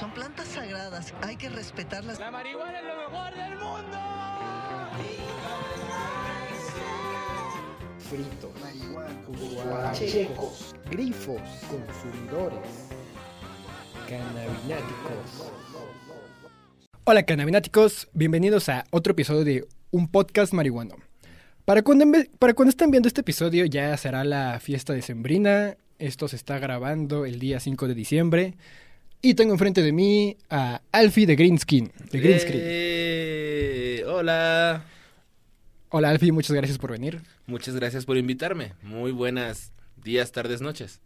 Son plantas sagradas, hay que respetarlas. La marihuana es lo mejor del mundo. Fritos, marihuana, checos, grifos, consumidores, cannabináticos. Hola cannabináticos, bienvenidos a otro episodio de Un Podcast Marihuano. Para cuando, para cuando estén viendo este episodio ya será la fiesta de Sembrina. Esto se está grabando el día 5 de diciembre. Y tengo enfrente de mí a Alfie de Greenskin. De. Eh, hola. Hola Alfie, muchas gracias por venir. Muchas gracias por invitarme. Muy buenas días, tardes, noches.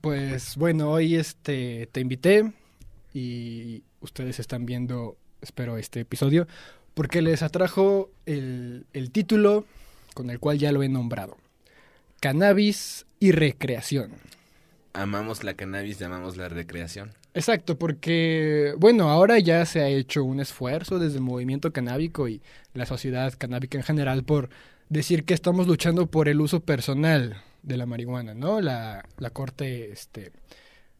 Pues bueno, hoy este te invité y ustedes están viendo, espero, este episodio, porque les atrajo el, el título con el cual ya lo he nombrado. Cannabis y recreación. Amamos la cannabis y amamos la recreación. Exacto, porque, bueno, ahora ya se ha hecho un esfuerzo desde el movimiento canábico y la sociedad canábica en general por decir que estamos luchando por el uso personal de la marihuana, ¿no? La, la Corte este,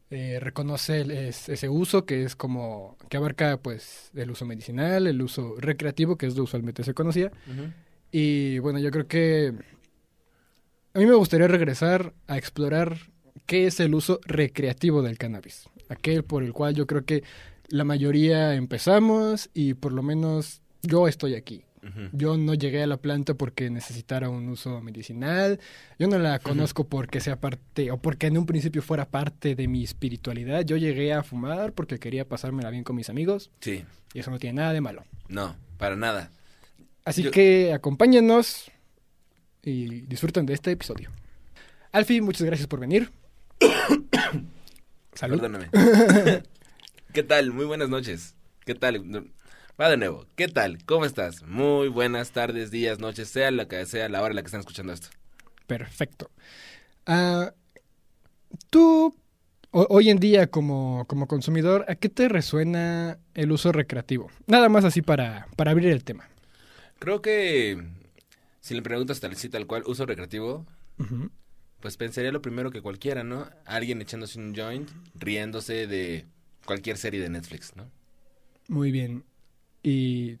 eh, reconoce el- es- ese uso que es como, que abarca pues el uso medicinal, el uso recreativo, que es lo usualmente se conocía, y bueno, yo creo que a mí me gustaría regresar a explorar qué es el uso recreativo del cannabis. Aquel por el cual yo creo que la mayoría empezamos y por lo menos yo estoy aquí. Yo no llegué a la planta porque necesitara un uso medicinal. Yo no la conozco porque sea parte o porque en un principio fuera parte de mi espiritualidad. Yo llegué a fumar porque quería pasármela bien con mis amigos Sí, y eso no tiene nada de malo. no, para nada. Así Yo- que acompáñenos y disfruten de este episodio. Alfie, muchas gracias por venir. Salud. Perdóname. ¿Qué tal? Muy buenas noches. ¿Qué tal? Va de nuevo. ¿Qué tal? ¿Cómo estás? Muy buenas tardes, días, noches, sea la que sea la hora en la que están escuchando esto. Perfecto. Ah, tú, ho- hoy en día como, como consumidor, ¿a qué te resuena el uso recreativo? Nada más así para, para abrir el tema. Creo que si le preguntas tal sí tal cual uso recreativo, Ujú. Pues pensaría lo primero que cualquiera, ¿no? Alguien echándose un joint, riéndose de cualquier serie de Netflix, ¿no? Muy bien. ¿Y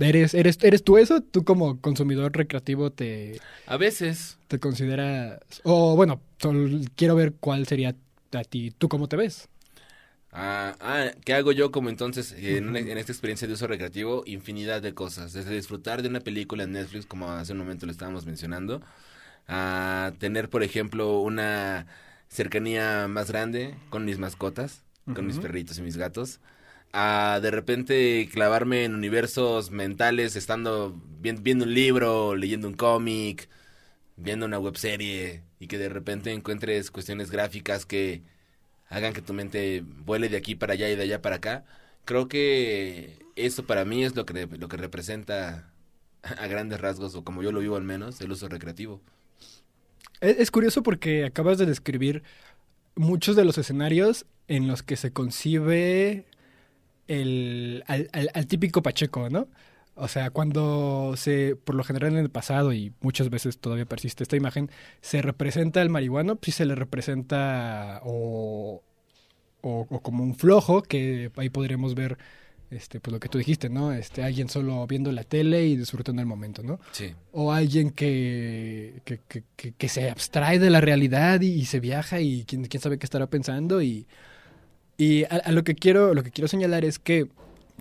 eres, eres, eres tú eso? ¿Tú como consumidor recreativo te, A veces, te consideras... O bueno, sol- quiero ver cuál sería a ti, tú cómo te ves. Ah, ah, ¿qué hago yo como entonces eh, en, una- en esta experiencia de uso recreativo? Infinidad de cosas, desde disfrutar de una película en Netflix, como hace un momento lo estábamos mencionando, a tener, por ejemplo, una cercanía más grande con mis mascotas, con mis perritos y mis gatos, a de repente clavarme en universos mentales estando vien- viendo un libro, leyendo un cómic, viendo una webserie y que de repente encuentres cuestiones gráficas que hagan que tu mente vuele de aquí para allá y de allá para acá. Creo que eso para mí es lo que, lo que representa a grandes rasgos, o como yo lo vivo al menos, el uso recreativo. Es, curioso porque acabas de describir muchos de los escenarios en los que se concibe el, al, al- típico Pacheco, ¿no? O sea, cuando se, por lo general en el pasado y muchas veces todavía persiste esta imagen, se representa al marihuano, pues se le representa o, o, o como un flojo, que ahí podríamos ver este, pues lo que tú dijiste, ¿no? Este, alguien solo viendo la tele y disfrutando el momento, ¿no? Sí. o alguien que, que, que- que- que se abstrae de la realidad y, y se viaja y quién, quién sabe qué estará pensando y, y a, a lo que quiero lo que quiero señalar es que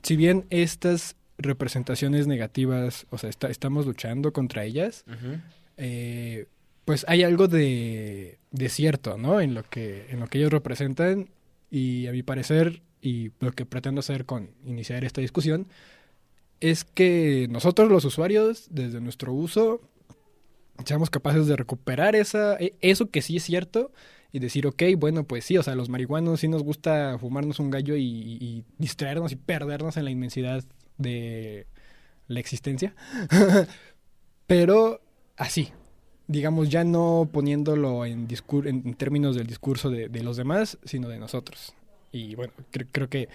si bien estas representaciones negativas o sea está- estamos luchando contra ellas eh, pues hay algo de, de cierto no en lo que en lo que ellos representan y a mi parecer y lo que pretendo hacer con iniciar esta discusión es que nosotros los usuarios, desde nuestro uso, seamos capaces de recuperar esa, e- eso que sí es cierto y decir, ok, bueno, pues sí, o sea, los marihuanos sí nos gusta fumarnos un gallo y, distraernos y perdernos en la inmensidad de la existencia. Pero así, digamos, ya no poniéndolo en, términos del discurso de los demás, sino de nosotros. Y bueno, cre- creo que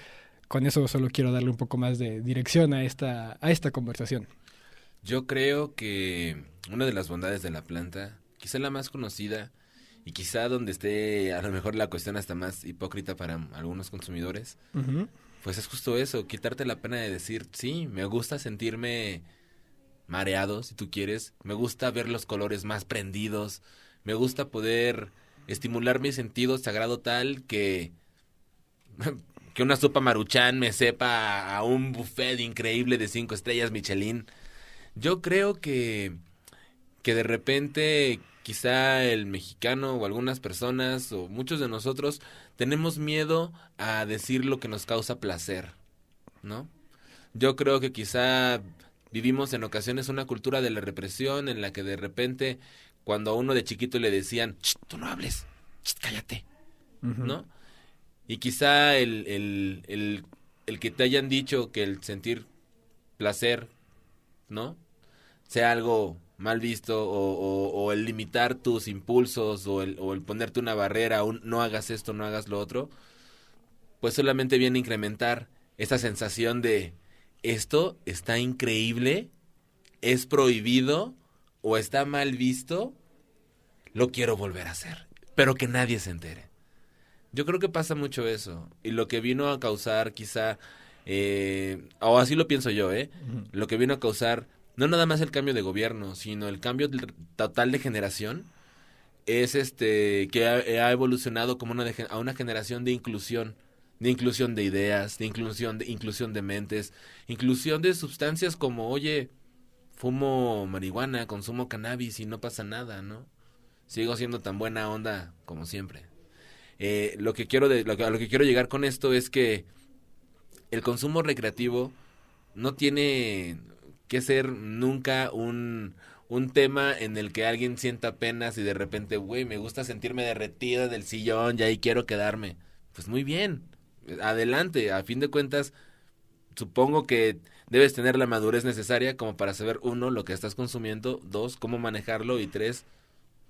con eso solo quiero darle un poco más de dirección a esta, a esta conversación. Yo creo que una de las bondades de la planta, quizá la más conocida y quizá donde esté a lo mejor la cuestión hasta más hipócrita para algunos consumidores, pues es justo eso, quitarte la pena de decir, sí, me gusta sentirme mareado, si tú quieres, me gusta ver los colores más prendidos, me gusta poder estimular mis sentidos a grado tal que que una sopa maruchan me sepa a un buffet increíble de cinco estrellas Michelin. Yo creo que que de repente quizá el mexicano o algunas personas o muchos de nosotros tenemos miedo a decir lo que nos causa placer, ¿no? Yo creo que quizá vivimos en ocasiones una cultura de la represión en la que de repente cuando a uno de chiquito le decían, "Ch, tú no hables, cállate. ¿no? Y quizá el, el, el, el que te hayan dicho que el sentir placer, ¿no? Sea algo mal visto o, el limitar tus impulsos o el, o el ponerte una barrera, no hagas esto, no hagas lo otro, pues solamente viene a incrementar esa sensación de esto está increíble, es prohibido o está mal visto, lo quiero volver a hacer, pero que nadie se entere. Yo creo que pasa mucho eso. Y lo que vino a causar quizá, eh, o así lo pienso yo, ¿eh? Lo que vino a causar, no nada más el cambio de gobierno, sino el cambio total de generación, es este, que ha, ha evolucionado como una de a una generación de inclusión. De inclusión de ideas, de inclusión de, inclusión de mentes, inclusión de sustancias como, oye, fumo marihuana, consumo cannabis y no pasa nada, ¿no? Sigo siendo tan buena onda como siempre. Eh, lo que quiero de, lo que- a lo que quiero llegar con esto es que el consumo recreativo no tiene que ser nunca un, un tema en el que alguien sienta penas y de repente, güey, me gusta sentirme derretida del sillón y ahí quiero quedarme. Pues muy bien, adelante, a fin de cuentas, supongo que debes tener la madurez necesaria como para saber, uno, lo que estás consumiendo, dos, cómo manejarlo y tres,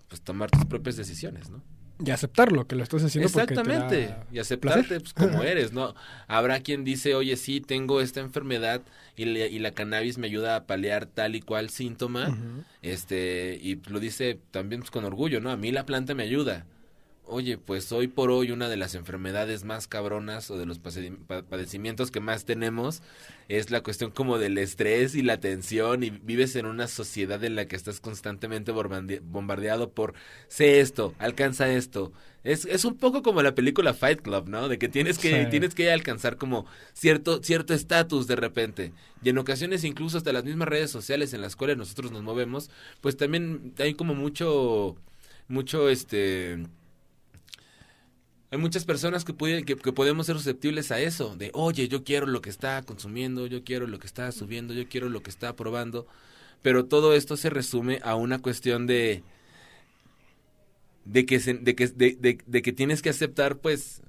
pues tomar tus propias decisiones, ¿no? Y aceptarlo, que lo estás haciendo Exactamente. porque te da Y aceptarte pues, como eres, ¿no? Habrá quien dice, oye, sí, tengo esta enfermedad y, le- y la cannabis me ayuda a paliar tal y cual síntoma. Este, y lo dice también pues, con orgullo, ¿no? A mí la planta me ayuda. Oye, pues hoy por hoy una de las enfermedades más cabronas o de los padecimientos que más tenemos es la cuestión como del estrés y la tensión y vives en una sociedad en la que estás constantemente bombardea- bombardeado por sé esto, alcanza esto. Es, es un poco como la película Fight Club, ¿no? De que tienes que, Sí. tienes que alcanzar como cierto cierto estatus de repente. Y en ocasiones incluso hasta las mismas redes sociales en las cuales nosotros nos movemos, pues también hay como mucho mucho este hay muchas personas que, pueden, que, podemos ser susceptibles a eso, de, oye, yo quiero lo que está consumiendo, yo quiero lo que está subiendo, yo quiero lo que está probando, pero todo esto se resume a una cuestión de, de que, se- de que, de que tienes que aceptar, pues,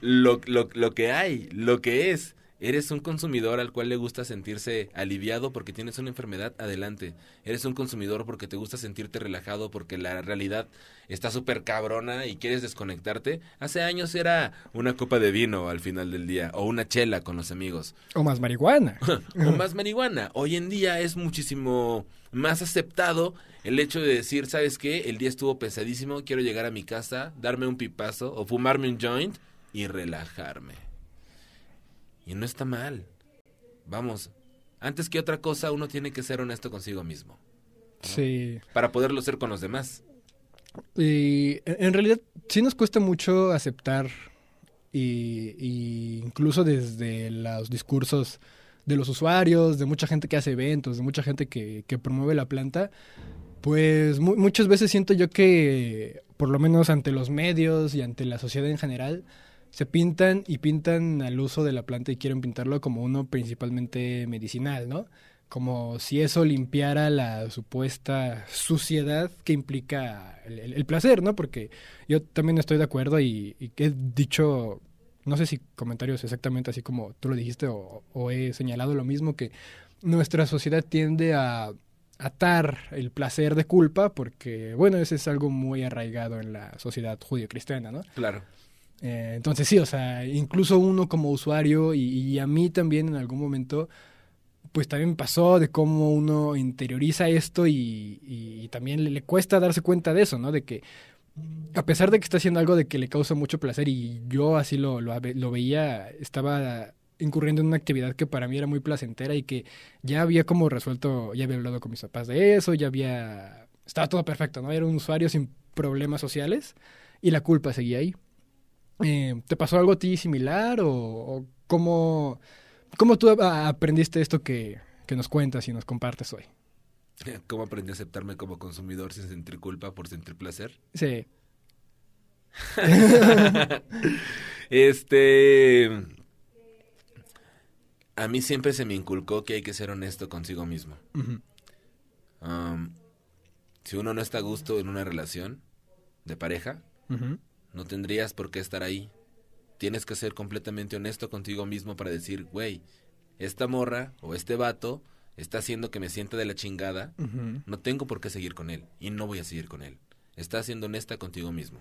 lo, lo, lo que hay, lo que es. Eres un consumidor al cual le gusta sentirse aliviado porque tienes una enfermedad, adelante. Eres un consumidor porque te gusta sentirte relajado porque la realidad está súper cabrona y quieres desconectarte. Hace años era una copa de vino al final del día o una chela con los amigos O más marihuana. o más marihuana. Hoy en día es muchísimo más aceptado el hecho de decir, ¿sabes qué? El día estuvo pesadísimo, quiero llegar a mi casa, darme un pipazo o fumarme un joint y relajarme. Y no está mal. Vamos, antes que otra cosa uno tiene que ser honesto consigo mismo Sí. para poderlo ser con los demás. Y en en realidad sí nos cuesta mucho aceptar y, y incluso desde los discursos de los usuarios, de mucha gente que hace eventos, de mucha gente que, que promueve la planta, pues mu- muchas veces siento yo que, por lo menos ante los medios y ante la sociedad en general, se pintan y pintan al uso de la planta y quieren pintarlo como uno principalmente medicinal, ¿no? Como si eso limpiara la supuesta suciedad que implica el, placer, ¿no? Porque yo también estoy de acuerdo y, y he dicho, no sé si comentarios exactamente así como tú lo dijiste o, he señalado lo mismo, que nuestra sociedad tiende a atar el placer de culpa porque, bueno, ese es algo muy arraigado en la sociedad judío-cristiana, ¿no? Claro. Eh, entonces sí, o sea, incluso uno como usuario y, y a mí también en algún momento, pues también me pasó de cómo uno interioriza esto y, y también le, le cuesta darse cuenta de eso, ¿no? De que a pesar de que está haciendo algo de que le causa mucho placer y yo así lo, lo, lo veía, estaba incurriendo en una actividad que para mí era muy placentera y que ya había como resuelto, ya había hablado con mis papás de eso, ya había, estaba todo perfecto, ¿no? Era un usuario sin problemas sociales y la culpa seguía ahí. Eh, ¿Te pasó algo a ti similar o, o cómo, cómo, tú aprendiste esto que, que nos cuentas y nos compartes hoy? ¿Cómo aprendí a aceptarme como consumidor sin sentir culpa por sentir placer? Sí. este. A mí siempre se me inculcó que hay que ser honesto consigo mismo. Um, si uno no está a gusto en una relación de pareja, no tendrías por qué estar ahí. Tienes que ser completamente honesto contigo mismo para decir, güey, esta morra o este vato está haciendo que me sienta de la chingada, no tengo por qué seguir con él y no voy a seguir con él. Estás siendo honesta contigo mismo.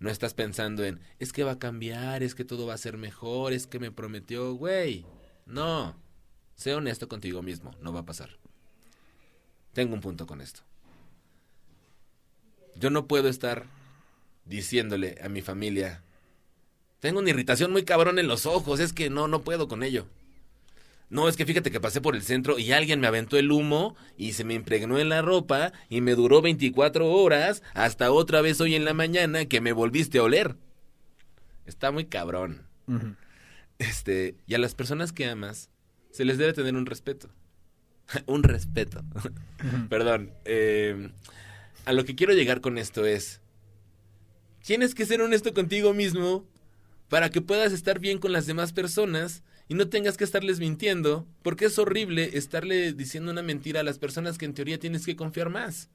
No estás pensando en, es que va a cambiar, es que todo va a ser mejor, es que me prometió, güey. No. Sé honesto contigo mismo, no va a pasar. Tengo un punto con esto. Yo no puedo estar diciéndole a mi familia, tengo una irritación muy cabrón en los ojos, es que no, no puedo con ello. No, es que fíjate que pasé por el centro y alguien me aventó el humo y se me impregnó en la ropa y me duró 24 horas hasta otra vez hoy en la mañana que me volviste a oler. Está muy cabrón. Este, y a las personas que amas se les debe tener un respeto. un respeto. Perdón. Eh, a lo que quiero llegar con esto es, tienes que ser honesto contigo mismo para que puedas estar bien con las demás personas y no tengas que estarles mintiendo, porque es horrible estarle diciendo una mentira a las personas que en teoría tienes que confiar más.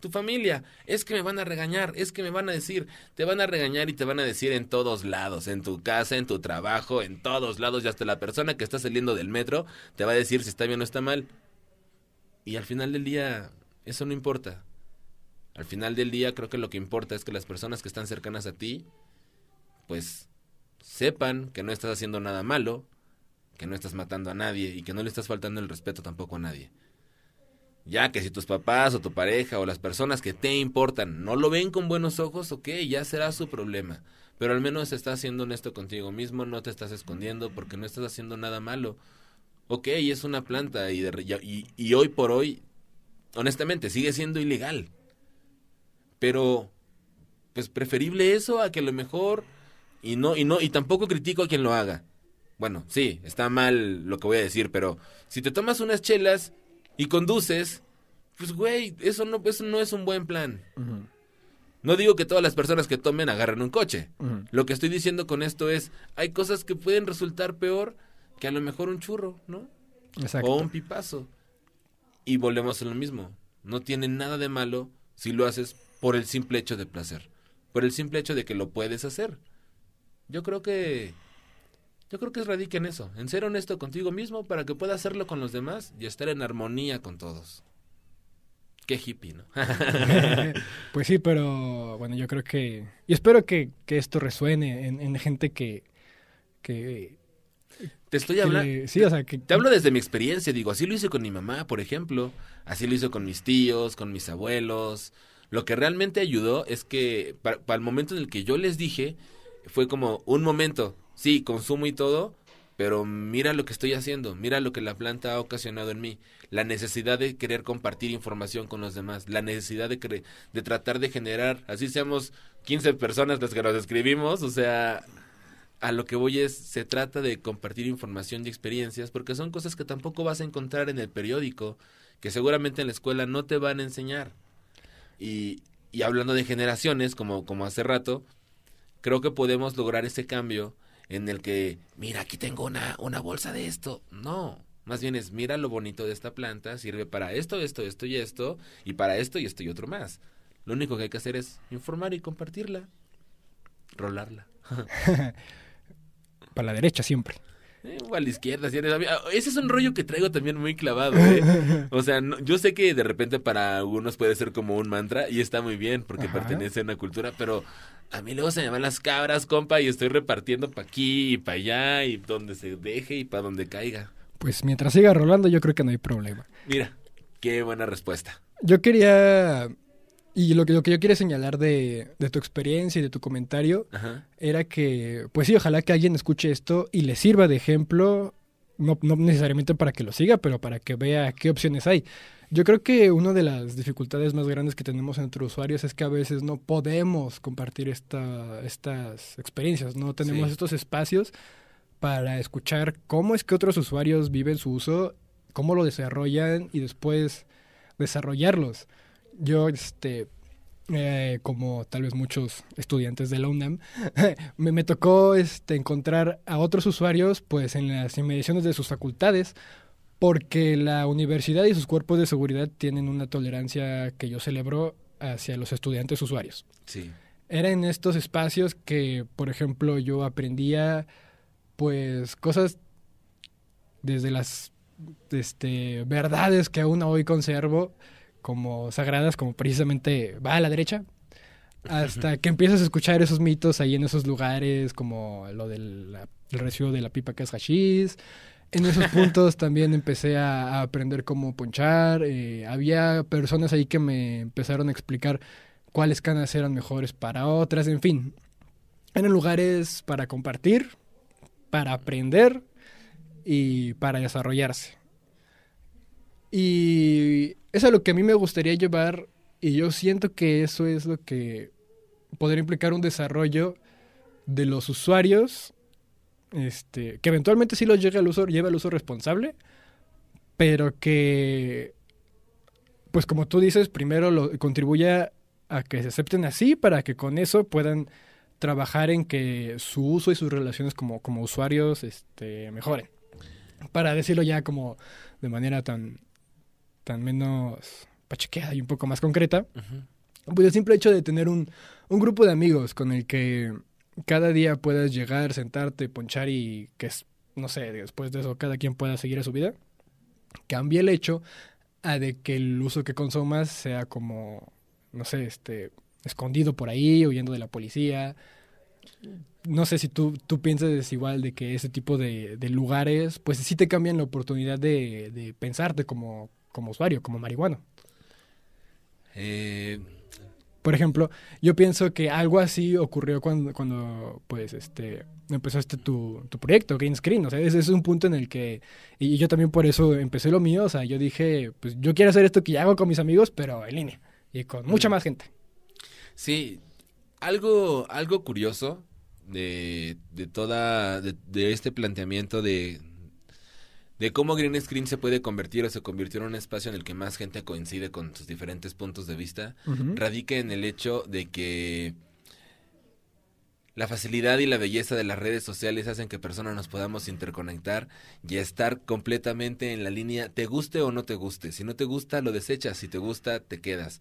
Tu familia, es que me van a regañar, es que me van a decir, te van a regañar y te van a decir en todos lados, en tu casa, en tu trabajo, en todos lados, y hasta la persona que está saliendo del metro te va a decir si está bien o está mal. Y al final del día, eso no importa. Al final del día creo que lo que importa es que las personas que están cercanas a ti, pues sepan que no estás haciendo nada malo, que no estás matando a nadie y que no le estás faltando el respeto tampoco a nadie. Ya que si tus papás o tu pareja o las personas que te importan no lo ven con buenos ojos, ok, ya será su problema. Pero al menos estás siendo honesto contigo mismo, no te estás escondiendo porque no estás haciendo nada malo. Ok, es una planta y, y, y hoy por hoy, honestamente, sigue siendo ilegal. Pero, pues preferible eso a que a lo mejor, y no, y no, y tampoco critico a quien lo haga bueno, sí, está mal lo que voy a decir, pero si te tomas unas chelas y conduces, pues güey, eso no, eso no es un buen plan. No digo que todas las personas que tomen agarren un coche. Lo que estoy diciendo con esto es, hay cosas que pueden resultar peor que a lo mejor un churro, ¿no? Exacto. O un pipazo. Y volvemos a lo mismo. No tiene nada de malo si lo haces por el simple hecho de placer. Por el simple hecho de que lo puedes hacer. Yo creo que yo creo que es radica en eso, en ser honesto contigo mismo para que puedas hacerlo con los demás y estar en armonía con todos. Qué hippie, ¿no? pues sí, pero bueno, yo creo que... Y espero que, esto resuene en, gente que... que te estoy hablando. Sí, o sea, que. Te hablo desde mi experiencia, digo, así lo hice con mi mamá, por ejemplo. Así lo hice con mis tíos, con mis abuelos. Lo que realmente ayudó es que para el momento en el que yo les dije, fue como un momento, sí, consumo y todo, pero mira lo que estoy haciendo, mira lo que la planta ha ocasionado en mí, la necesidad de querer compartir información con los demás, la necesidad de, de tratar de generar, así seamos 15 personas las que nos escribimos, o sea, a lo que voy es, se trata de compartir información y experiencias, porque son cosas que tampoco vas a encontrar en el periódico, que seguramente en la escuela no te van a enseñar. Y, y hablando de generaciones, como, como hace rato, creo que podemos lograr ese cambio en el que, mira, aquí tengo una, una bolsa de esto. No, más bien es, mira lo bonito de esta planta, sirve para esto, esto, esto y esto, y para esto y esto y otro más. Lo único que hay que hacer es informar y compartirla, rolarla. para la derecha siempre. Eh, o a la izquierda. Ese es un rollo que traigo también muy clavado. ¿eh? O sea, yo sé que de repente para algunos puede ser como un mantra y está muy bien porque pertenece a una cultura, pero a mí luego se me van las cabras, compa, y estoy repartiendo para aquí y para allá y donde se deje y para donde caiga. Pues mientras siga rolando yo creo que no hay problema. Mira, qué buena respuesta. Yo quería Y lo que, lo que yo quiero señalar de, de tu experiencia y de tu comentario Ajá. era que, pues sí, ojalá que alguien escuche esto y le sirva de ejemplo, no, no necesariamente para que lo siga, pero para que vea qué opciones hay. Yo creo que una de las dificultades más grandes que tenemos entre usuarios es que a veces no podemos compartir esta, estas experiencias, no tenemos Sí. estos espacios para escuchar cómo es que otros usuarios viven su uso, cómo lo desarrollan y después desarrollarlos. Yo, este, eh, como tal vez muchos estudiantes de la UNAM, me, me tocó este, encontrar a otros usuarios pues en las inmediaciones de sus facultades porque la universidad y sus cuerpos de seguridad tienen una tolerancia que yo celebro hacia los estudiantes usuarios. Sí. Era en estos espacios que, por ejemplo, yo aprendía pues cosas desde las este, verdades que aún hoy conservo como sagradas, como precisamente va a la derecha, hasta que empiezas a escuchar esos mitos ahí en esos lugares, como lo del la- el residuo de la pipa que es hashish. En esos puntos también empecé a, a aprender cómo ponchar. eh, había personas ahí que me empezaron a explicar cuáles canas eran mejores para otras, en fin. Eran lugares para compartir, para aprender y para desarrollarse. Y eso es lo que a mí me gustaría llevar y yo siento que eso es lo que podría implicar un desarrollo de los usuarios, este, que eventualmente sí los llegue al uso, lleve al uso responsable, pero que, pues como tú dices, primero lo, contribuya a que se acepten así para que con eso puedan trabajar en que su uso y sus relaciones como, como usuarios este, mejoren. Para decirlo ya como de manera tan, tan menos pachequeada y un poco más concreta, Ujú. pues el simple hecho de tener un, un grupo de amigos con el que cada día puedas llegar, sentarte, ponchar y que, no sé, después de eso cada quien pueda seguir a su vida, cambia el hecho a de que el uso que consumas sea como, no sé, este, escondido por ahí, huyendo de la policía. No sé si tú, tú piensas igual de que ese tipo de, de lugares, pues sí te cambian la oportunidad de, de pensarte como, como usuario, como marihuano. Eh, Por ejemplo, yo pienso que algo así ocurrió cuando, cuando pues, este, empezaste tu, tu proyecto, Green Screen. O sea, ese es un punto en el que, y yo también por eso empecé lo mío. O sea, yo dije, pues yo quiero hacer esto que ya hago con mis amigos, pero en línea y con mucha Mm. más gente. Sí, algo, algo curioso de, de toda, de, de este planteamiento de, de cómo Green Screen se puede convertir o se convirtió en un espacio en el que más gente coincide con sus diferentes puntos de vista, radica en el hecho de que la facilidad y la belleza de las redes sociales hacen que personas nos podamos interconectar y estar completamente en la línea, te guste o no te guste. Si no te gusta, lo desechas. Si te gusta, te quedas.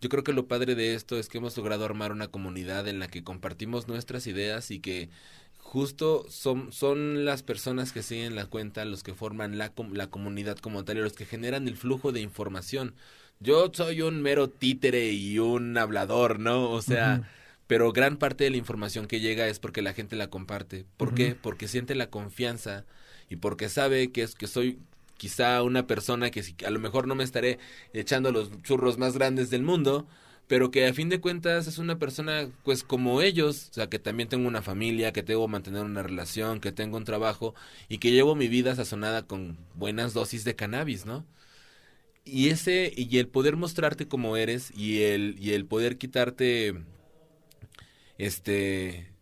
Yo creo que lo padre de esto es que hemos logrado armar una comunidad en la que compartimos nuestras ideas y que justo son, son las personas que siguen la cuenta los que forman la, la comunidad como tal y los que generan el flujo de información. Yo soy un mero títere y un hablador, ¿no? O sea, pero gran parte de la información que llega es porque la gente la comparte. ¿Por qué? Porque siente la confianza y porque sabe que es que soy quizá una persona que si- a lo mejor no me estaré echando los churros más grandes del mundo, pero que a fin de cuentas es una persona pues como ellos, o sea, que también tengo una familia, que tengo que mantener una relación, que tengo un trabajo y que llevo mi vida sazonada con buenas dosis de cannabis, ¿no? Y ese y el poder mostrarte como eres y el y el poder quitarte este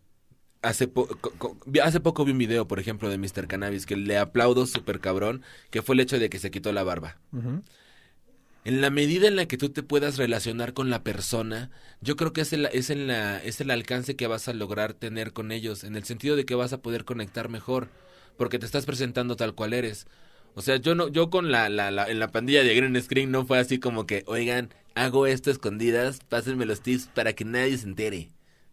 hace po- hace poco vi un video, por ejemplo, de Mr. Cannabis que le aplaudo súper cabrón, que fue el hecho de que se quitó la barba. En la medida en la que tú te puedas relacionar con la persona, yo creo que es el, es, el alcance que vas a lograr tener con ellos, en el sentido de que vas a poder conectar mejor, porque te estás presentando tal cual eres. O sea, yo no, yo con la, en la pandilla de Green Screen no fue así como que, oigan, hago esto escondidas, pásenme los tips para que nadie se entere.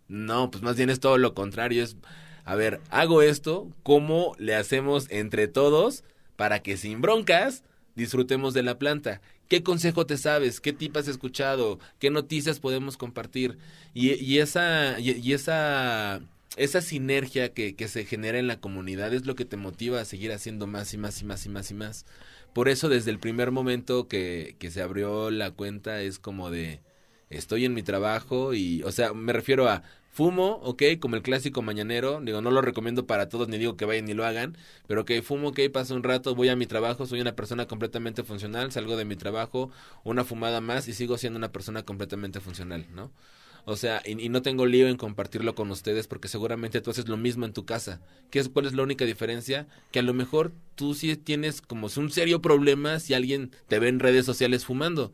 No, pues más bien es todo lo contrario, es, a ver, hago esto, ¿cómo le hacemos entre todos para que sin broncas disfrutemos de la planta? ¿Qué consejo te sabes? ¿Qué tip has escuchado? ¿Qué noticias podemos compartir? Y, esa, y, esa, esa sinergia que, se genera en la comunidad es lo que te motiva a seguir haciendo más y más y más y más y más. Por eso desde el primer momento que se abrió la cuenta es como de, estoy en mi trabajo y, o sea, me refiero a fumo, ok, como el clásico mañanero, digo, no lo recomiendo para todos, ni digo que vayan ni lo hagan, pero ok, fumo, ok, paso un rato, voy a mi trabajo, soy una persona completamente funcional, salgo de mi trabajo, una fumada más y sigo siendo una persona completamente funcional, ¿no? O sea, y, no tengo lío en compartirlo con ustedes porque seguramente tú haces lo mismo en tu casa. ¿Qué es, ¿Cuál es la única diferencia? Que a lo mejor tú sí tienes como un serio problema si alguien te ve en redes sociales fumando.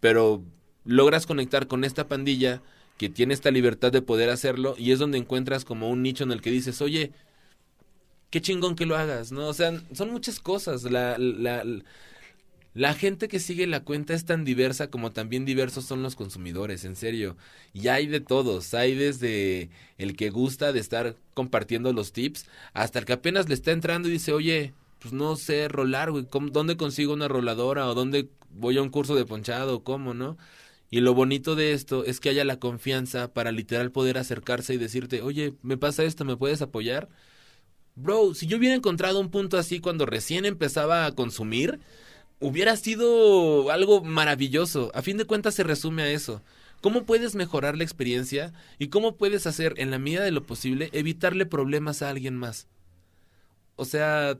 Pero logras conectar con esta pandilla que tiene esta libertad de poder hacerlo y es donde encuentras como un nicho en el que dices, oye, qué chingón que lo hagas, ¿no? O sea, son muchas cosas. La, la, la gente que sigue la cuenta es tan diversa como también diversos son los consumidores, en serio. Y hay de todos, hay desde el que gusta de estar compartiendo los tips hasta el que apenas le está entrando y dice, oye, pues no sé rolar, güey, ¿dónde consigo una roladora o dónde voy a un curso de ponchado o cómo, no? Y lo bonito de esto es que haya la confianza para literal poder acercarse y decirte, oye, me pasa esto, ¿me puedes apoyar? Bro, si yo hubiera encontrado un punto así cuando recién empezaba a consumir, hubiera sido algo maravilloso. A fin de cuentas se resume a eso. ¿Cómo puedes mejorar la experiencia y cómo puedes hacer, en la medida de lo posible, evitarle problemas a alguien más? O sea,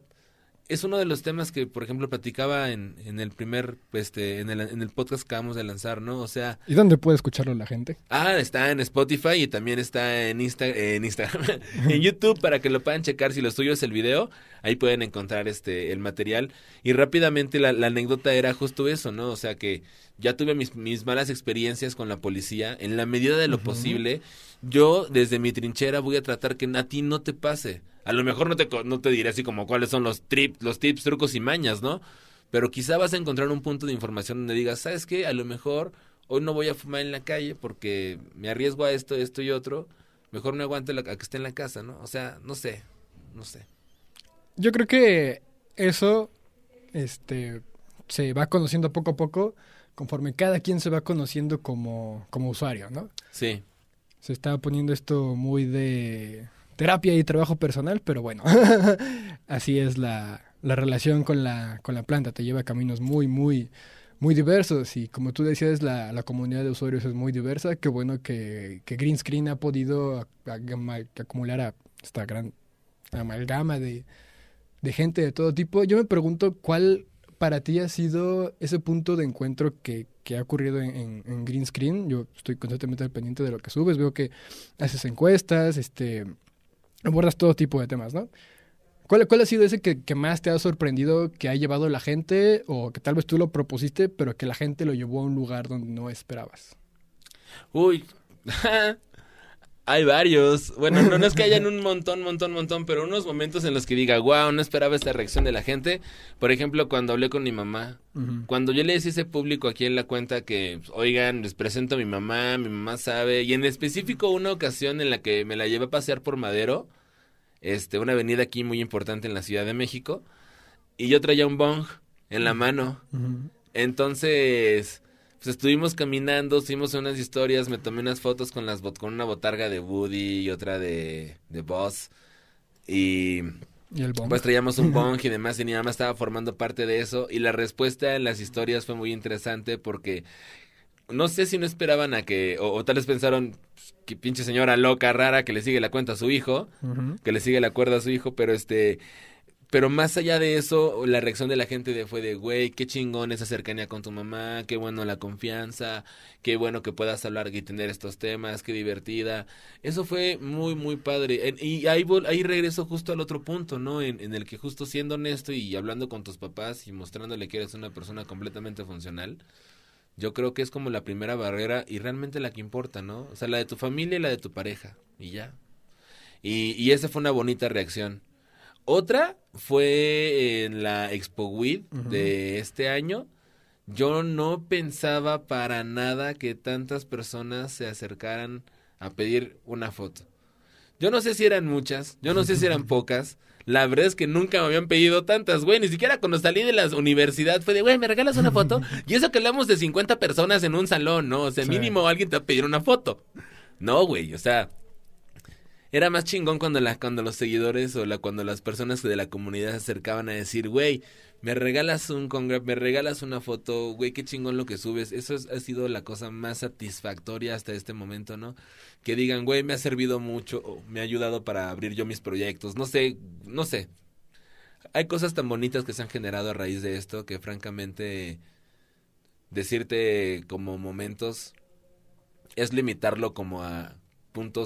es uno de los temas que, por ejemplo, platicaba en, en el primer, este, en el, en el podcast que acabamos de lanzar, ¿no? O sea... ¿Y dónde puede escucharlo la gente? Ah, está en Spotify y también está en, Insta, en Instagram, en YouTube para que lo puedan checar si lo suyo es el video. Ahí pueden encontrar este el material. Y rápidamente la, la anécdota era justo eso, ¿no? O sea que ya tuve mis, mis malas experiencias con la policía. En la medida de lo posible, yo desde mi trinchera voy a tratar que a ti no te pase. A lo mejor no te, no te diré así como cuáles son los, trip, los tips, trucos y mañas, ¿no? Pero quizá vas a encontrar un punto de información donde digas, ¿sabes qué? A lo mejor hoy no voy a fumar en la calle porque me arriesgo a esto, esto y otro. Mejor me aguante a que esté en la casa, ¿no? O sea, no sé, no sé. Yo creo que eso este, se va conociendo poco a poco conforme cada quien se va conociendo como, como usuario, ¿no? Sí. Se está poniendo esto muy de terapia y trabajo personal, pero bueno, así es la, la relación con la, con la planta, te lleva a caminos muy, muy, muy diversos y como tú decías, la, la comunidad de usuarios es muy diversa, qué bueno que, que Green Screen ha podido acumular a esta gran amalgama de, de gente de todo tipo. Yo me pregunto cuál para ti ha sido ese punto de encuentro que, que ha ocurrido en, en, Green Screen. Yo estoy constantemente al pendiente de lo que subes, veo que haces encuestas, este abordas todo tipo de temas, ¿no? ¿Cuál, cuál ha sido ese que, que, más te ha sorprendido que ha llevado la gente o que tal vez tú lo propusiste, pero que la gente lo llevó a un lugar donde no esperabas? Uy, hay varios. Bueno, no, no, es que hayan un montón, montón, montón, pero unos momentos en los que diga, wow, no esperaba esta reacción de la gente. Por ejemplo, cuando hablé con mi mamá. Uh -huh. Cuando yo le decía a ese público aquí en la cuenta que, oigan, les presento a mi mamá, mi mamá sabe. Y en específico una ocasión en la que me la llevé a pasear por Madero, este, una avenida aquí muy importante en la Ciudad de México. Y yo traía un bong en la mano. Uh -huh. Entonces pues estuvimos caminando, hicimos unas historias, me tomé unas fotos con las con una botarga de Woody y otra de, de Boss. Y, ¿Y el bong? pues traíamos un bong y demás, y mi mamá estaba formando parte de eso. Y la respuesta en las historias fue muy interesante porque no sé si no esperaban a que, o, o tal vez pensaron, pues, que pinche señora loca, rara, que le sigue la cuenta a su hijo, uh -huh. que le sigue la cuerda a su hijo, pero este pero más allá de eso, la reacción de la gente de, fue de, güey, qué chingón esa cercanía con tu mamá, qué bueno la confianza, qué bueno que puedas hablar y tener estos temas, qué divertida. Eso fue muy, muy padre. Y ahí, ahí regreso justo al otro punto, ¿no? En, en el que justo siendo honesto y hablando con tus papás y mostrándole que eres una persona completamente funcional, yo creo que es como la primera barrera y realmente la que importa, ¿no? O sea, la de tu familia y la de tu pareja, y ya. Y, y esa fue una bonita reacción. Otra fue en la Expo WID uh -huh. de este año. Yo no pensaba para nada que tantas personas se acercaran a pedir una foto. Yo no sé si eran muchas, yo no sé si eran pocas. La verdad es que nunca me habían pedido tantas, güey. Ni siquiera cuando salí de la universidad fue de, güey, ¿me regalas una foto? Y eso que hablamos de 50 personas en un salón, ¿no? O sea, sí. mínimo alguien te va a pedir una foto. No, güey, o sea, era más chingón cuando, la, cuando los seguidores o la, cuando las personas de la comunidad se acercaban a decir, güey, me regalas un congrap, me regalas una foto, güey, qué chingón lo que subes. Eso ha sido la cosa más satisfactoria hasta este momento, ¿no? Que digan, güey, me ha servido mucho, me ha ayudado para abrir yo mis proyectos. No sé, no sé. Hay cosas tan bonitas que se han generado a raíz de esto que francamente decirte como momentos es limitarlo como a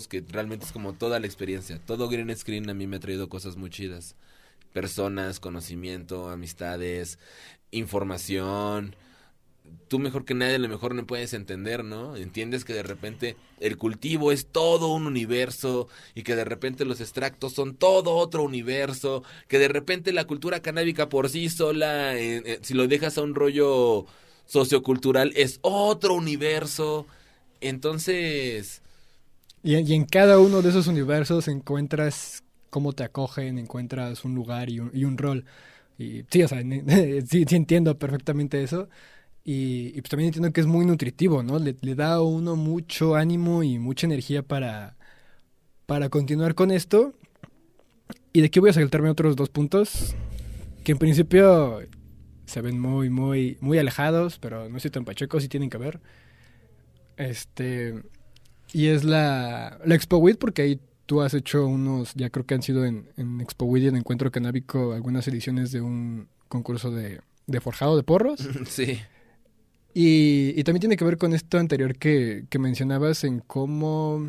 que realmente es como toda la experiencia. Todo Green Screen a mí me ha traído cosas muy chidas. Personas, conocimiento, amistades, información. Tú mejor que nadie a lo mejor no puedes entender, ¿no? Entiendes que de repente el cultivo es todo un universo y que de repente los extractos son todo otro universo, que de repente la cultura canábica por sí sola, eh, eh, si lo dejas a un rollo sociocultural, es otro universo. Entonces, y, en cada uno de esos universos encuentras cómo te acogen, encuentras un lugar y un, rol. Y sí, o sea, sí, entiendo perfectamente eso. Y, pues también entiendo que es muy nutritivo, ¿no? Le, da a uno mucho ánimo y mucha energía para, para continuar con esto. Y de aquí voy a saltarme otros dos puntos que en principio se ven muy, muy, muy alejados, pero no estoy tan pacheco, sí tienen que ver. Este, y es la, la Expo WID, porque ahí tú has hecho unos, ya creo que han sido en, en Expo WID y en Encuentro Canábico, algunas ediciones de un concurso de, de forjado de porros. Sí. Y, y, también tiene que ver con esto anterior que, que mencionabas en cómo,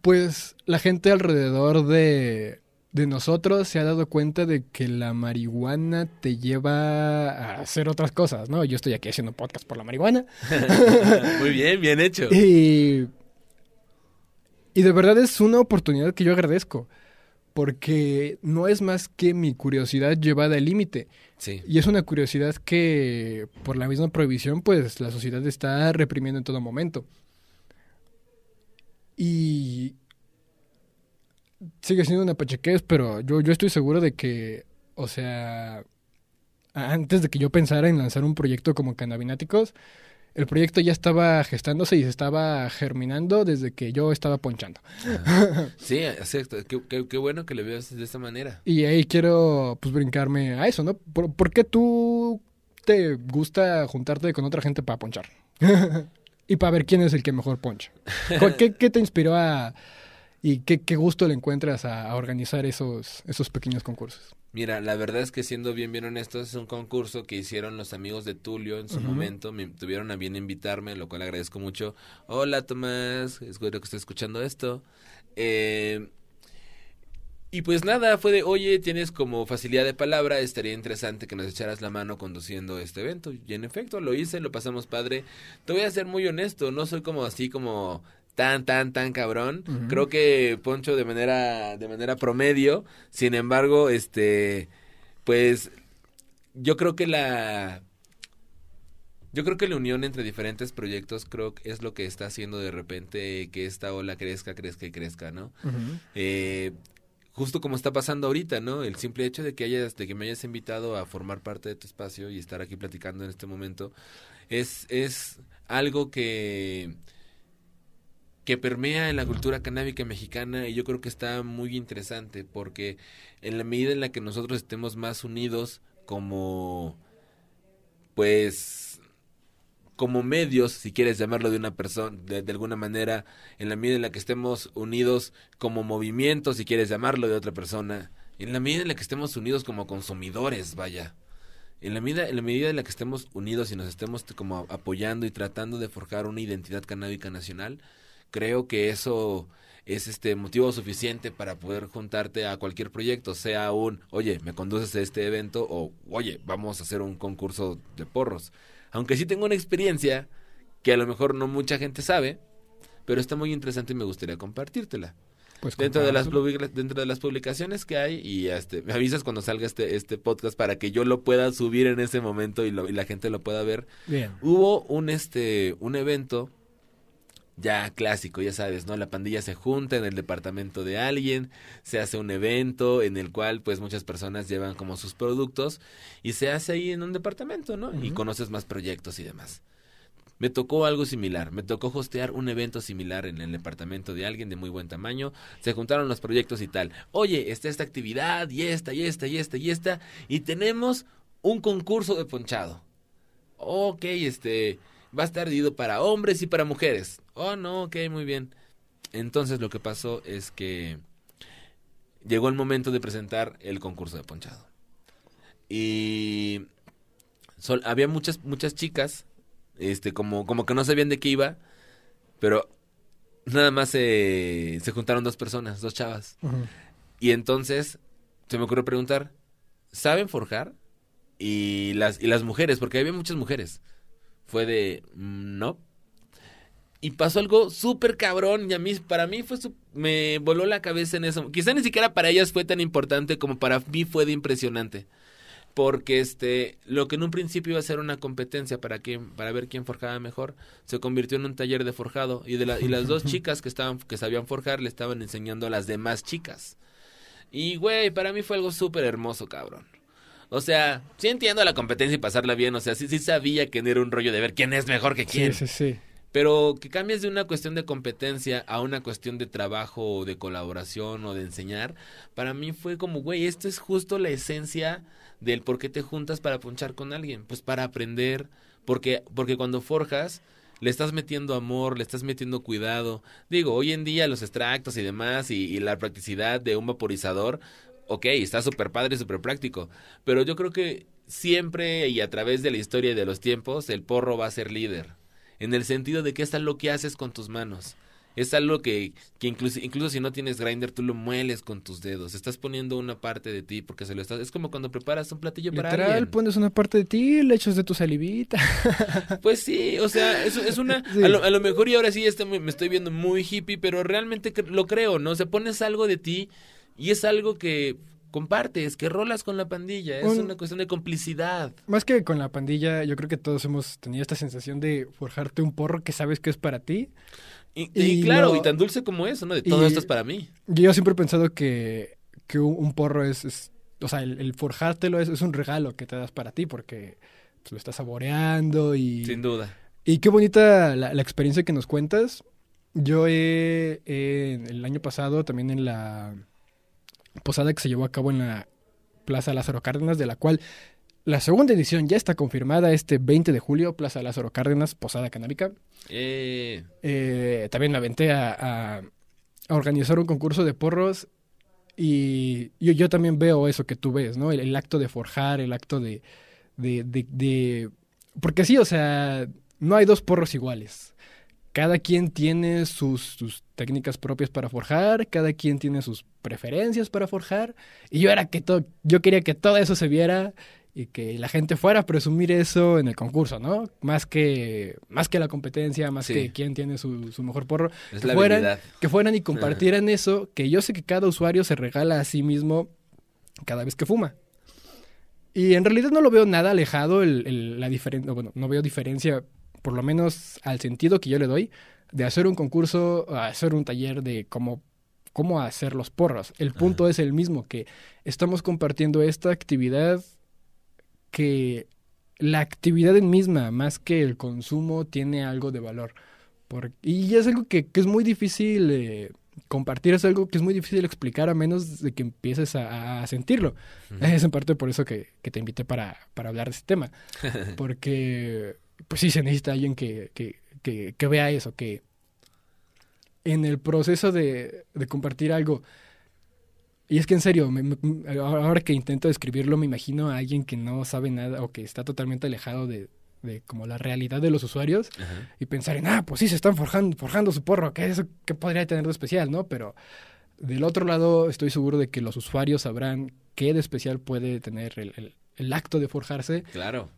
pues, la gente alrededor de, de nosotros se ha dado cuenta de que la marihuana te lleva a hacer otras cosas, ¿no? Yo estoy aquí haciendo podcast por la marihuana. Muy bien, bien hecho. Y, y de verdad es una oportunidad que yo agradezco, porque no es más que mi curiosidad llevada al límite. Sí. Y es una curiosidad que por la misma prohibición, pues la sociedad está reprimiendo en todo momento. Y sigue siendo una pachequez, pero yo, yo estoy seguro de que, o sea, antes de que yo pensara en lanzar un proyecto como Cannabináticos, el proyecto ya estaba gestándose y se estaba germinando desde que yo estaba ponchando. sí, exacto. Qué, qué, bueno que le veas de esta manera. Y ahí quiero, pues, brincarme a eso, ¿no? ¿Por, ¿por qué tú te gusta juntarte con otra gente para ponchar? y para ver quién es el que mejor poncha. ¿Qué, qué te inspiró a y qué, qué gusto le encuentras a, organizar esos, esos pequeños concursos. Mira, la verdad es que siendo bien, bien honestos, es un concurso que hicieron los amigos de Tulio en su momento. Me tuvieron a bien invitarme, lo cual agradezco mucho. Hola, Tomás. Es bueno que estés escuchando esto. Eh, y pues nada, fue de, oye, tienes como facilidad de palabra, estaría interesante que nos echaras la mano conduciendo este evento. Y en efecto, lo hice, lo pasamos padre. Te voy a ser muy honesto, no soy como así como tan, tan, tan cabrón. Creo que Poncho de manera, de manera promedio. Sin embargo, este, pues, yo creo que la, yo creo que la unión entre diferentes proyectos creo que es lo que está haciendo de repente que esta ola crezca, crezca y crezca, ¿no? eh, justo como está pasando ahorita, ¿no? El simple hecho de que hayas, de que me hayas invitado a formar parte de tu espacio y estar aquí platicando en este momento es, es algo que que permea en la cultura canábica mexicana y yo creo que está muy interesante porque en la medida en la que nosotros estemos más unidos como pues como medios, si quieres llamarlo de una persona, de, alguna manera, en la medida en la que estemos unidos como movimiento, si quieres llamarlo de otra persona, en la medida en la que estemos unidos como consumidores, vaya, en la medida, en la medida en la que estemos unidos y nos estemos como apoyando y tratando de forjar una identidad canábica nacional, creo que eso es este motivo suficiente para poder juntarte a cualquier proyecto, sea un, oye, me conduces a este evento o, oye, vamos a hacer un concurso de porros. Aunque sí tengo una experiencia que a lo mejor no mucha gente sabe, pero está muy interesante y me gustaría compartírtela. Pues dentro de las dentro de las publicaciones que hay y este me avisas cuando salga este este podcast para que yo lo pueda subir en ese momento y, lo, y la gente lo pueda ver. Bien. Hubo un este un evento ya clásico, ya sabes, ¿no? La pandilla se junta en el departamento de alguien, se hace un evento en el cual pues muchas personas llevan como sus productos y se hace ahí en un departamento, ¿no? Y conoces más proyectos y demás. me tocó algo similar. Me tocó hostear un evento similar en el departamento de alguien de muy buen tamaño. Se juntaron los proyectos y tal. Oye, está esta actividad y esta y esta y esta y esta. Y tenemos un concurso de ponchado. Ok, este va a estar dividido para hombres y para mujeres. Oh, no, ok, muy bien. Entonces lo que pasó es que llegó el momento de presentar el concurso de ponchado. Y había muchas muchas chicas este, como, como que no sabían de qué iba, pero nada más se, se juntaron dos personas, dos chavas. Y entonces se me ocurrió preguntar, ¿saben forjar? Y las, y las mujeres, porque había muchas mujeres. Fue de, mm, no. Y pasó algo súper cabrón y a mí, para mí fue, me voló la cabeza en eso. Quizá ni siquiera para ellas fue tan importante como para mí fue de impresionante. Porque este lo que en un principio iba a ser una competencia para quién para ver quién forjaba mejor se convirtió en un taller de forjado y de la, y las dos chicas que estaban que sabían forjar le estaban enseñando a las demás chicas. Y güey para mí fue algo súper hermoso cabrón. O sea sí entiendo la competencia y pasarla bien o sea sí sí sabía que no era un rollo de ver quién es mejor que quién. sí sí sí pero que cambies de una cuestión de competencia a una cuestión de trabajo o de colaboración o de enseñar, para mí fue como, güey, esto es justo la esencia del por qué te juntas para punchar con alguien, pues para aprender, porque porque cuando forjas le estás metiendo amor, le estás metiendo cuidado. Digo, hoy en día los extractos y demás y, la practicidad de un vaporizador, ok, está súper padre, súper práctico, pero yo creo que siempre y a través de la historia y de los tiempos, el porro va a ser líder, en el sentido de que es lo que haces con tus manos. Es algo que, que incluso, incluso si no tienes grinder, tú lo mueles con tus dedos. Estás poniendo una parte de ti porque se lo estás... Es como cuando preparas un platillo para alguien. pones una parte de ti, le echas de tu salivita. Pues sí, o sea, es, es una... A, lo, mejor y ahora sí este, me estoy viendo muy hippie, pero realmente lo creo, ¿no? O sea, pones algo de ti y es algo que compartes, que rolas con la pandilla, es una cuestión de complicidad. Más que con la pandilla, yo creo que todos hemos tenido esta sensación de forjarte un porro que sabes que es para ti. Y, claro, y tan dulce como eso, ¿no? De todo esto es para mí. Yo siempre he pensado que, que un, porro es, o sea, el, forjártelo es, un regalo que te das para ti porque pues, lo estás saboreando y... Sin duda. Y qué bonita la, experiencia que nos cuentas. Yo he, el año pasado también en la posada que se llevó a cabo en la Plaza Lázaro Cárdenas, de la cual la segunda edición ya está confirmada este 20 de julio, Plaza Lázaro Cárdenas, Posada Canábica. Eh. Eh, también me aventé a, organizar un concurso de porros y yo, yo, también veo eso que tú ves, ¿no? El, acto de forjar, el acto de, de, de, Porque sí, o sea, no hay dos porros iguales. Cada quien tiene sus, sus, técnicas propias para forjar, cada quien tiene sus preferencias para forjar. Y yo era que todo, yo quería que todo eso se viera y que la gente fuera a presumir eso en el concurso, ¿no? Más que, más que la competencia, más que quién tiene su, su mejor porro. Es que, la fueran, que fueran y compartieran eso, que yo sé que cada usuario se regala a sí mismo cada vez que fuma. Y en realidad no lo veo nada alejado el, la diferencia, bueno, no veo diferencia, por lo menos al sentido que yo le doy, de hacer un concurso, hacer un taller de cómo cómo hacer los porros. El punto es el mismo, que estamos compartiendo esta actividad que la actividad en misma, más que el consumo, tiene algo de valor. y es algo que, es muy difícil eh, compartir, es algo que es muy difícil explicar a menos de que empieces a, sentirlo. Es en parte por eso que, te invité para, hablar de este tema. Porque, pues sí, se necesita alguien que, que, vea eso, que en el proceso de, de compartir algo y es que en serio, ahora que intento describirlo, me imagino a alguien que no sabe nada o que está totalmente alejado de, como la realidad de los usuarios y pensar en, ah, pues sí, se están forjando, forjando su porro, ¿qué, eso, ¿qué podría tener de especial, no? Pero del otro lado estoy seguro de que los usuarios sabrán qué de especial puede tener el, el, acto de forjarse. Claro.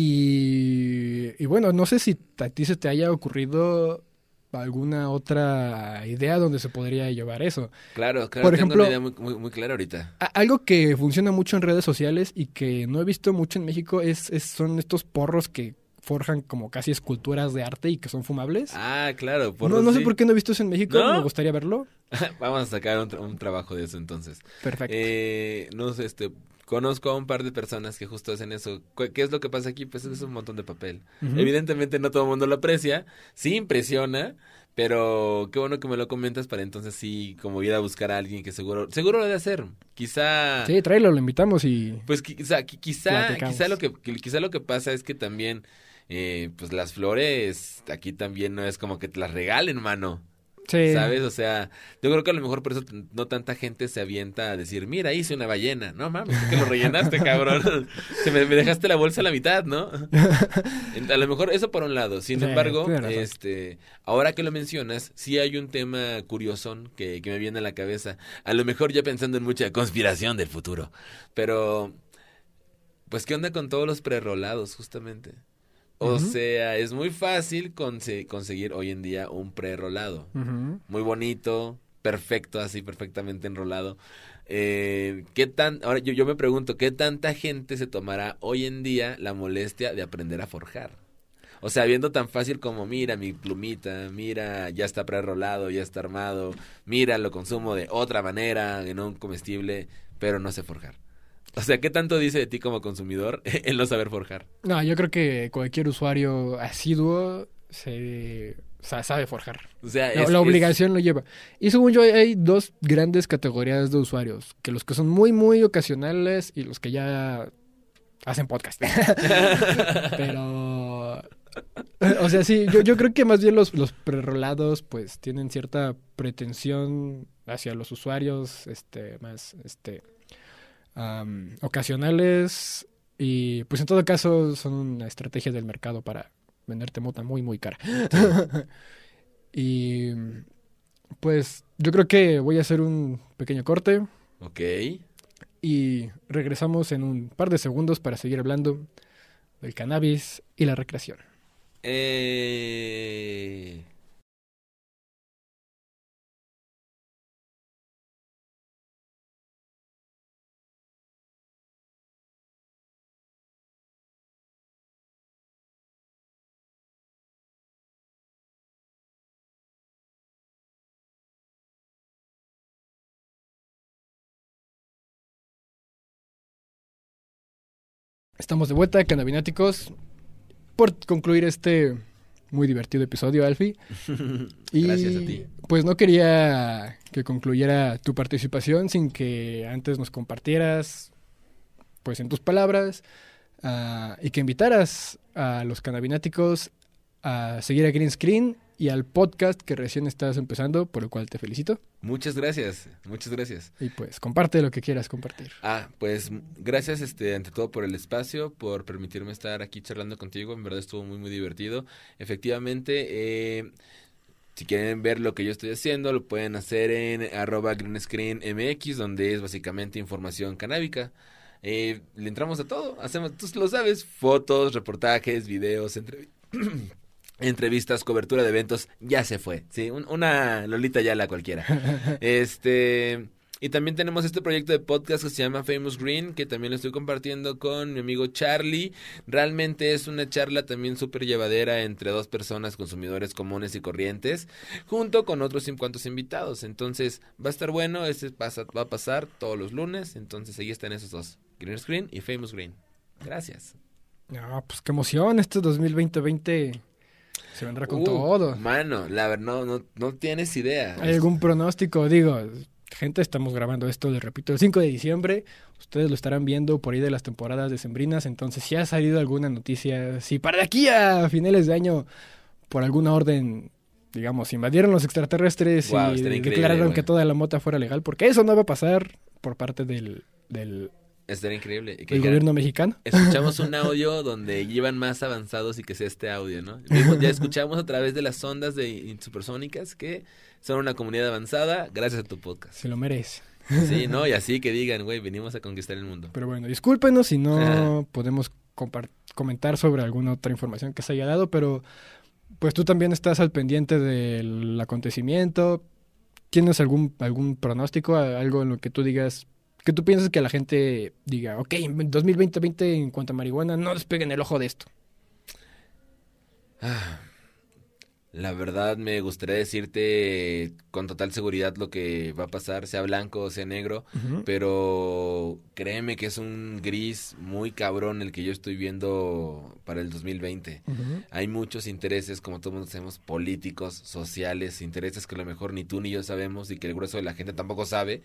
Y, y, bueno, no sé si a ti se te haya ocurrido alguna otra idea donde se podría llevar eso. Claro, claro, Por tengo ejemplo, una idea muy, muy, clara ahorita. algo que funciona mucho en redes sociales y que no he visto mucho en México es, son estos porros que forjan como casi esculturas de arte y que son fumables. Ah, claro. Por no, no sé por qué no he visto eso en México, ¿No? me gustaría verlo. Vamos a sacar un, tra- un trabajo de eso entonces. Perfecto. Eh, no sé, este, conozco a un par de personas que justo hacen eso. ¿Qué es lo que pasa aquí? Pues es un montón de papel. Evidentemente no todo el mundo lo aprecia, sí impresiona, pero qué bueno que me lo comentas para entonces sí como ir a buscar a alguien que seguro, seguro lo de hacer. Quizá, Sí, tráelo, lo invitamos y... pues quizá, qui- quizá, quizá lo que, que- quizá lo que pasa es que también, eh, pues las flores aquí también no es como que te las regalen, mano. Sí. ¿Sabes? O sea, yo creo que a lo mejor por eso no tanta gente se avienta a decir, mira, hice una ballena. No mames, ¿por qué lo rellenaste, cabrón? Se me, me dejaste la bolsa a la mitad, ¿no? A lo mejor eso por un lado. Sin Sí, embargo, este, ahora que lo mencionas, sí hay un tema curioso que, que me viene a la cabeza. A lo mejor ya pensando en mucha conspiración del futuro. Pero, pues, ¿qué onda con todos los prerrolados, justamente? O sea, es muy fácil conse- conseguir hoy en día un prerrolado Ujú. muy bonito, perfecto, así perfectamente enrolado. Eh, ¿Qué tan, ahora yo, yo me pregunto, ¿qué tanta gente se tomará hoy en día la molestia de aprender a forjar? O sea, viendo tan fácil como, mira mi plumita, mira, ya está prerrolado, ya está armado, mira, lo consumo de otra manera, en un comestible, pero no sé forjar. O sea, ¿qué tanto dice de ti como consumidor el no saber forjar? No, yo creo que cualquier usuario asiduo se sa- sabe forjar. O sea, La, es- la es- obligación lo lleva. Y según yo, hay, dos grandes categorías de usuarios. Que los que son muy, muy ocasionales y los que ya hacen podcast. Pero... O sea, sí, yo, yo creo que más bien los, los prerrolados pues tienen cierta pretensión hacia los usuarios este más este ocasionales y pues en todo caso son una estrategia del mercado para venderte mota muy muy cara. y pues yo creo que voy a hacer un pequeño corte Ok. y regresamos en un par de segundos para seguir hablando del cannabis y la recreación. Eh... Estamos de vuelta, cannabináticos, por concluir este muy divertido episodio, Alfie. Y Gracias a ti. pues no quería que concluyera tu participación sin que antes nos compartieras, pues en tus palabras, ah, y que invitaras a los cannabináticos a seguir a Green Screen y al podcast que recién estás empezando, por lo cual te felicito. Muchas gracias, muchas gracias. Y pues comparte lo que quieras compartir. Ah, pues gracias este ante todo por el espacio, por permitirme estar aquí charlando contigo, en verdad estuvo muy muy divertido. Efectivamente, eh, si quieren ver lo que yo estoy haciendo, lo pueden hacer en arroba greenscreenmx, donde es básicamente información canábica. Eh, le entramos a todo, hacemos, tú lo sabes, fotos, reportajes, videos, entrevistas. Entrevistas, cobertura de eventos, ya se fue, sí, un- una Lolita ya la cualquiera. Este, y también tenemos este proyecto de podcast que se llama Famous Green, que también lo estoy compartiendo con mi amigo Charlie. Realmente es una charla también súper llevadera entre dos personas, consumidores comunes y corrientes, junto con otros 50 invitados. Entonces, va a estar bueno, este pasa, va a pasar todos los lunes, entonces ahí están esos dos, Green Screen y Famous Green. Gracias. No, pues qué emoción, este 2020 se vendrá con Uh, todo. Mano, la verdad, no, no, no tienes idea. ¿Hay algún pronóstico? Digo, gente, estamos grabando esto, les repito, el 5 de diciembre. Ustedes lo estarán viendo por ahí de las temporadas decembrinas. Entonces, si ha salido alguna noticia, si para de aquí a finales de año, por alguna orden, digamos, invadieron los extraterrestres y declararon que toda la mota fuera legal, porque eso no va a pasar por parte del, del, Estaría increíble. Que digan, gobierno mexicano. Escuchamos un audio donde llevan más avanzados y que sea este audio, ¿no? Ya escuchamos a través de las ondas de supersónicas que son una comunidad avanzada gracias a tu podcast. Se lo merece. Sí, ¿no? Y así que digan, güey, venimos a conquistar el mundo. Pero bueno, discúlpenos si no Ajá. podemos comentar sobre alguna otra información que se haya dado, pero pues tú también estás al pendiente del acontecimiento. ¿Tienes algún, algún pronóstico, algo en lo que tú digas, que tú piensas que la gente diga, ok, en 2020 en cuanto a marihuana, no despeguen el ojo de esto? Ah, la verdad me gustaría decirte con total seguridad lo que va a pasar, sea blanco o sea negro, pero créeme que es un gris muy cabrón el que yo estoy viendo para el 2020. Ujú. Hay muchos intereses, como todos sabemos, políticos, sociales, intereses que a lo mejor ni tú ni yo sabemos y que el grueso de la gente tampoco sabe.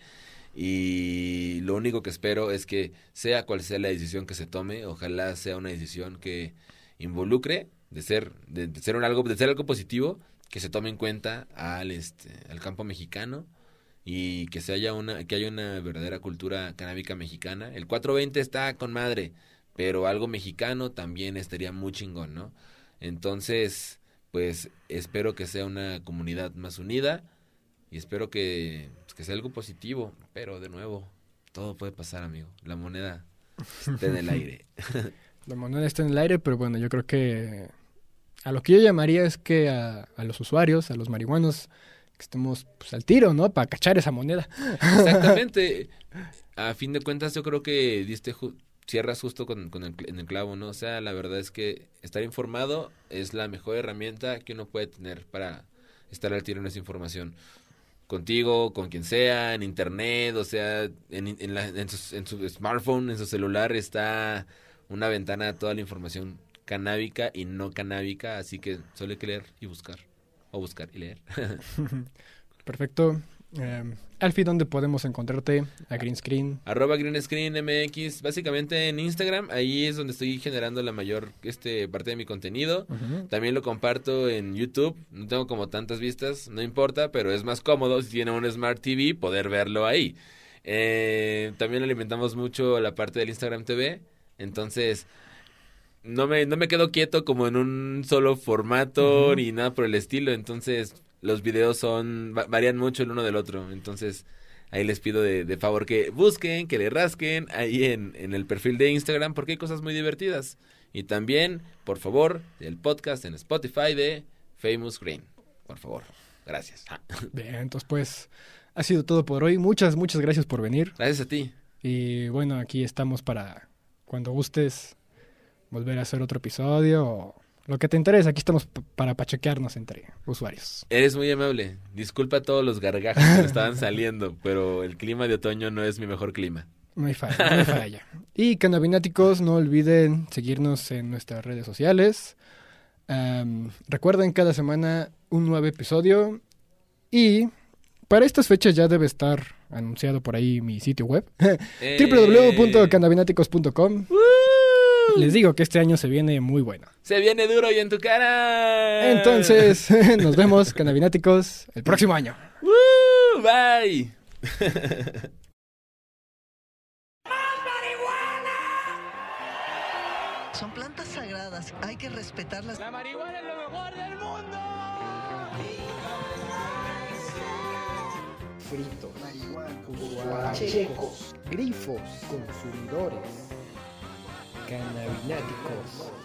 Y lo único que espero es que sea cual sea la decisión que se tome, ojalá sea una decisión que involucre de ser de, ser un algo de ser algo positivo, que se tome en cuenta al este al campo mexicano y que se haya una que haya una verdadera cultura canábica mexicana. El 420 está con madre, pero algo mexicano también estaría muy chingón, ¿no? Entonces, pues espero que sea una comunidad más unida y espero que, pues, que sea algo positivo, pero de nuevo, todo puede pasar, amigo. La moneda está en el aire. La moneda está en el aire, pero bueno, yo creo que a lo que yo llamaría es que a, a los usuarios, a los marihuanos, que estemos pues, al tiro, ¿no? Para cachar esa moneda. Exactamente. A fin de cuentas, yo creo que diste ju- cierras justo con, con el, en el clavo, ¿no? O sea, la verdad es que estar informado es la mejor herramienta que uno puede tener para estar al tiro en esa información. Contigo, con quien sea, en internet, o sea, en, la- en su, en su smartphone, en su celular, está una ventana a toda la información canábica y no canábica, así que solo hay que y buscar. O buscar y leer. Perfecto. Eh, Alfie, ¿dónde podemos encontrarte? A Green Screen. Arroba Green Screen MX, básicamente en Instagram, ahí es donde estoy generando la mayor este, parte de mi contenido. También lo comparto en YouTube, no tengo como tantas vistas, no importa, pero es más cómodo si tiene un Smart TV poder verlo ahí. Eh, también alimentamos mucho la parte del Instagram TV, entonces no me, no me quedo quieto como en un solo formato ni nada por el estilo, entonces los videos son va- varían mucho el uno del otro, entonces ahí les pido de, de favor que busquen, que le rasquen ahí en, en el perfil de Instagram porque hay cosas muy divertidas. Y también, por favor, el podcast en Spotify de Famous Green. Por favor, gracias. Ah, Bien, entonces pues ha sido todo por hoy. Muchas, muchas gracias por venir. Gracias a ti. Y bueno, aquí estamos para cuando gustes volver a hacer otro episodio o lo que te interese. Aquí estamos para pachequearnos entre usuarios. Eres muy amable. Disculpa todos los gargajos que me estaban saliendo, pero el clima de otoño no es mi mejor clima. No hay falla, no hay falla. Y canabináticos, no olviden seguirnos en nuestras redes sociales. Recuerden cada semana un nuevo episodio. Y para estas fechas ya debe estar anunciado por ahí mi sitio web. Eh, www.cannabinaticos.com Les digo que este año se viene muy bueno. Se viene duro y en tu cara. Entonces, nos vemos, cannabináticos, el próximo año. ¡Woo! Bye. Son plantas sagradas, hay que respetarlas. La marihuana es lo mejor del mundo. fritos, pachecos, grifos, consumidores, cannabináticos.